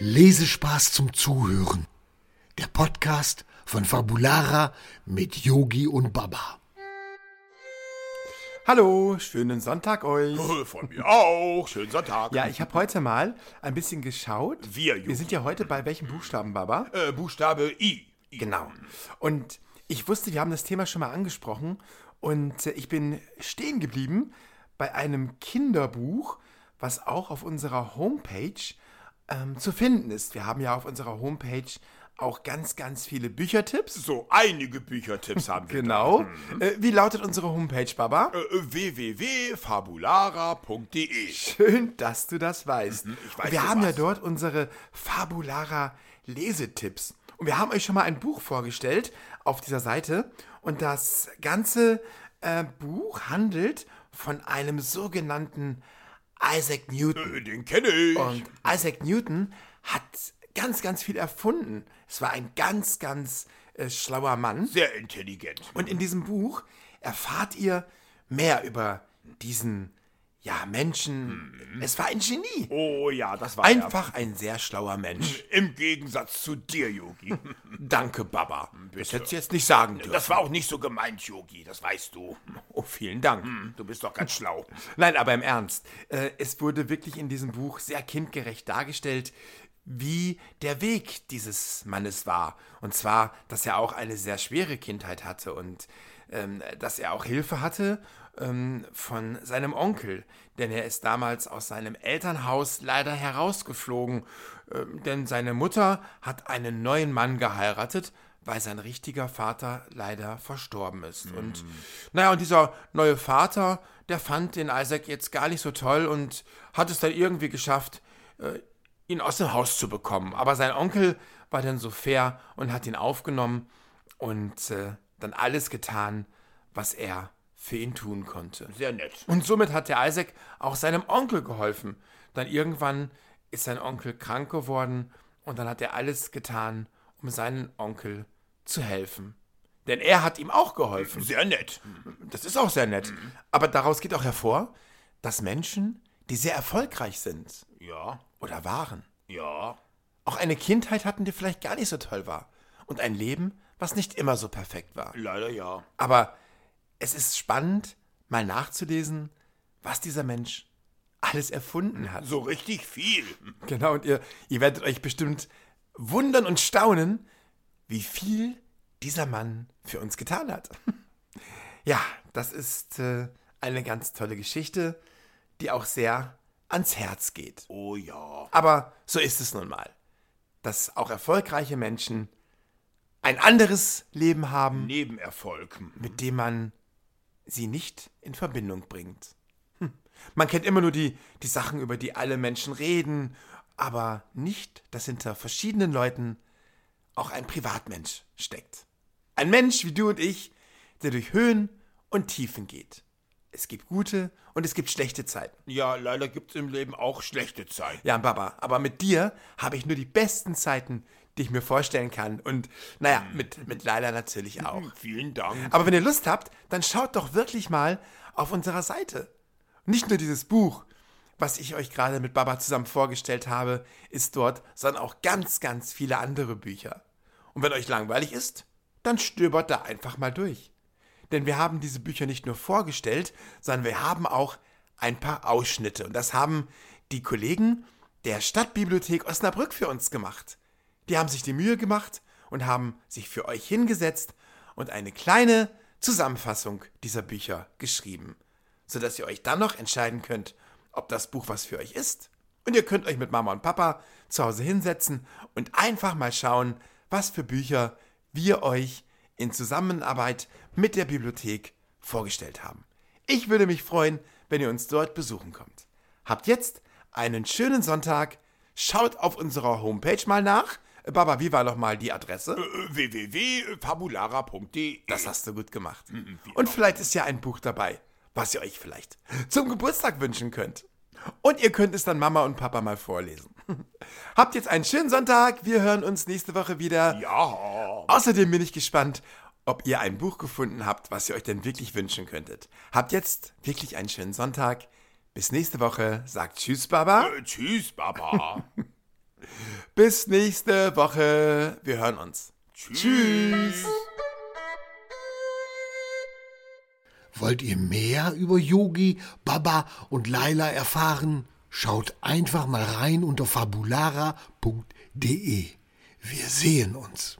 Lesespaß zum Zuhören. Der Podcast von Fabulara mit Yogi und Baba. Hallo, schönen Sonntag euch. Von mir auch. Schönen Sonntag. Ja, ich habe heute mal ein bisschen geschaut. Wir, Yogi. Wir sind ja heute bei welchem Buchstaben, Baba? Äh, Buchstabe I. I. Genau. Und ich wusste, wir haben das Thema schon mal angesprochen und äh, ich bin stehen geblieben bei einem Kinderbuch, was auch auf unserer Homepage ähm, zu finden ist. Wir haben ja auf unserer Homepage auch ganz, ganz viele Büchertipps. So einige Büchertipps haben wir. Genau. Äh, wie lautet unsere Homepage, Baba? Da. Äh, www.fabulara.de. Schön, dass du das weißt. ich weiß wir haben ja dort unsere Fabulara Lesetipps. Und wir haben euch schon mal ein Buch vorgestellt auf dieser Seite. Und das ganze äh, Buch handelt von einem sogenannten Isaac Newton. Äh, Den kenne ich. Und Isaac Newton hat ganz, ganz viel erfunden. Es war ein ganz, ganz äh, schlauer Mann. Sehr intelligent. Und in diesem Buch erfahrt ihr mehr über diesen, ja, Menschen. Es war ein Genie. Oh ja, das war Einfach ein sehr schlauer Mensch. er. Im Gegensatz zu dir, Yogi. Danke, Baba. Das hättest du jetzt nicht sagen dürfen. Das war auch nicht so gemeint, Yogi. Das weißt du. Oh, vielen Dank. Du bist doch ganz schlau. Nein, aber im Ernst. Äh, es wurde wirklich in diesem Buch sehr kindgerecht dargestellt, wie der Weg dieses Mannes war. Und zwar, dass er auch eine sehr schwere Kindheit hatte und ähm, dass er auch Hilfe hatte ähm, von seinem Onkel. Denn er ist damals aus seinem Elternhaus leider herausgeflogen. Ähm, denn seine Mutter hat einen neuen Mann geheiratet, weil sein richtiger Vater leider verstorben ist. Und naja, und dieser neue Vater, der fand den Isaac jetzt gar nicht so toll und hat es dann irgendwie geschafft, äh, ihn aus dem Haus zu bekommen. Aber sein Onkel war dann so fair und hat ihn aufgenommen und äh, dann alles getan, was er für ihn tun konnte. Sehr nett. Und somit hat der Isaac auch seinem Onkel geholfen. Dann irgendwann ist sein Onkel krank geworden und dann hat er alles getan, um seinen Onkel zu helfen. Denn er hat ihm auch geholfen. Sehr nett. Das ist auch sehr nett. Aber daraus geht auch hervor, dass Menschen, die sehr erfolgreich sind Ja, oder waren, ja. auch eine Kindheit hatten, die vielleicht gar nicht so toll war. Und ein Leben, was nicht immer so perfekt war. Leider ja. Aber es ist spannend, mal nachzulesen, was dieser Mensch alles erfunden hat. So richtig viel. Genau, und ihr, ihr werdet euch bestimmt wundern und staunen, wie viel dieser Mann für uns getan hat. Ja, das ist äh, eine ganz tolle Geschichte, die auch sehr ans Herz geht. Oh ja. Aber so ist es nun mal, dass auch erfolgreiche Menschen ein anderes Leben haben, Nebenerfolg. mit dem man sie nicht in Verbindung bringt. Hm. Man kennt immer nur die, die Sachen, über die alle Menschen reden, aber nicht, dass hinter verschiedenen Leuten auch ein Privatmensch steckt. Ein Mensch wie du und ich, der durch Höhen und Tiefen geht. Es gibt gute und es gibt schlechte Zeiten. Ja, leider gibt es im Leben auch schlechte Zeiten. Ja, Baba, aber mit dir habe ich nur die besten Zeiten, die ich mir vorstellen kann. Und naja, mit, mit Laila natürlich auch. Vielen Dank. Aber wenn ihr Lust habt, dann schaut doch wirklich mal auf unserer Seite. Nicht nur dieses Buch, was ich euch gerade mit Baba zusammen vorgestellt habe, ist dort, sondern auch ganz, ganz viele andere Bücher. Und wenn euch langweilig ist, dann stöbert da einfach mal durch. Denn wir haben diese Bücher nicht nur vorgestellt, sondern wir haben auch ein paar Ausschnitte. Und das haben die Kollegen der Stadtbibliothek Osnabrück für uns gemacht. Die haben sich die Mühe gemacht und haben sich für euch hingesetzt und eine kleine Zusammenfassung dieser Bücher geschrieben, sodass ihr euch dann noch entscheiden könnt, ob das Buch was für euch ist. Und ihr könnt euch mit Mama und Papa zu Hause hinsetzen und einfach mal schauen, was für Bücher wir euch in Zusammenarbeit mit der Bibliothek vorgestellt haben. Ich würde mich freuen, wenn ihr uns dort besuchen kommt. Habt jetzt einen schönen Sonntag. Schaut auf unserer Homepage mal nach. Äh, Baba, wie war noch mal die Adresse? Äh, www.fabulara.de. Das hast du gut gemacht. Und vielleicht ist ja ein Buch dabei, was ihr euch vielleicht zum Geburtstag wünschen könnt. Und ihr könnt es dann Mama und Papa mal vorlesen. Habt jetzt einen schönen Sonntag. Wir hören uns nächste Woche wieder. Ja. Außerdem bin ich gespannt, ob ihr ein Buch gefunden habt, was ihr euch denn wirklich wünschen könntet. Habt jetzt wirklich einen schönen Sonntag. Bis nächste Woche. Sagt Tschüss, Baba. Äh, tschüss, Baba. Bis nächste Woche. Wir hören uns. Tschüss. Wollt ihr mehr über Yogi, Baba und Laila erfahren? Schaut einfach mal rein unter fabulara.de. Wir sehen uns.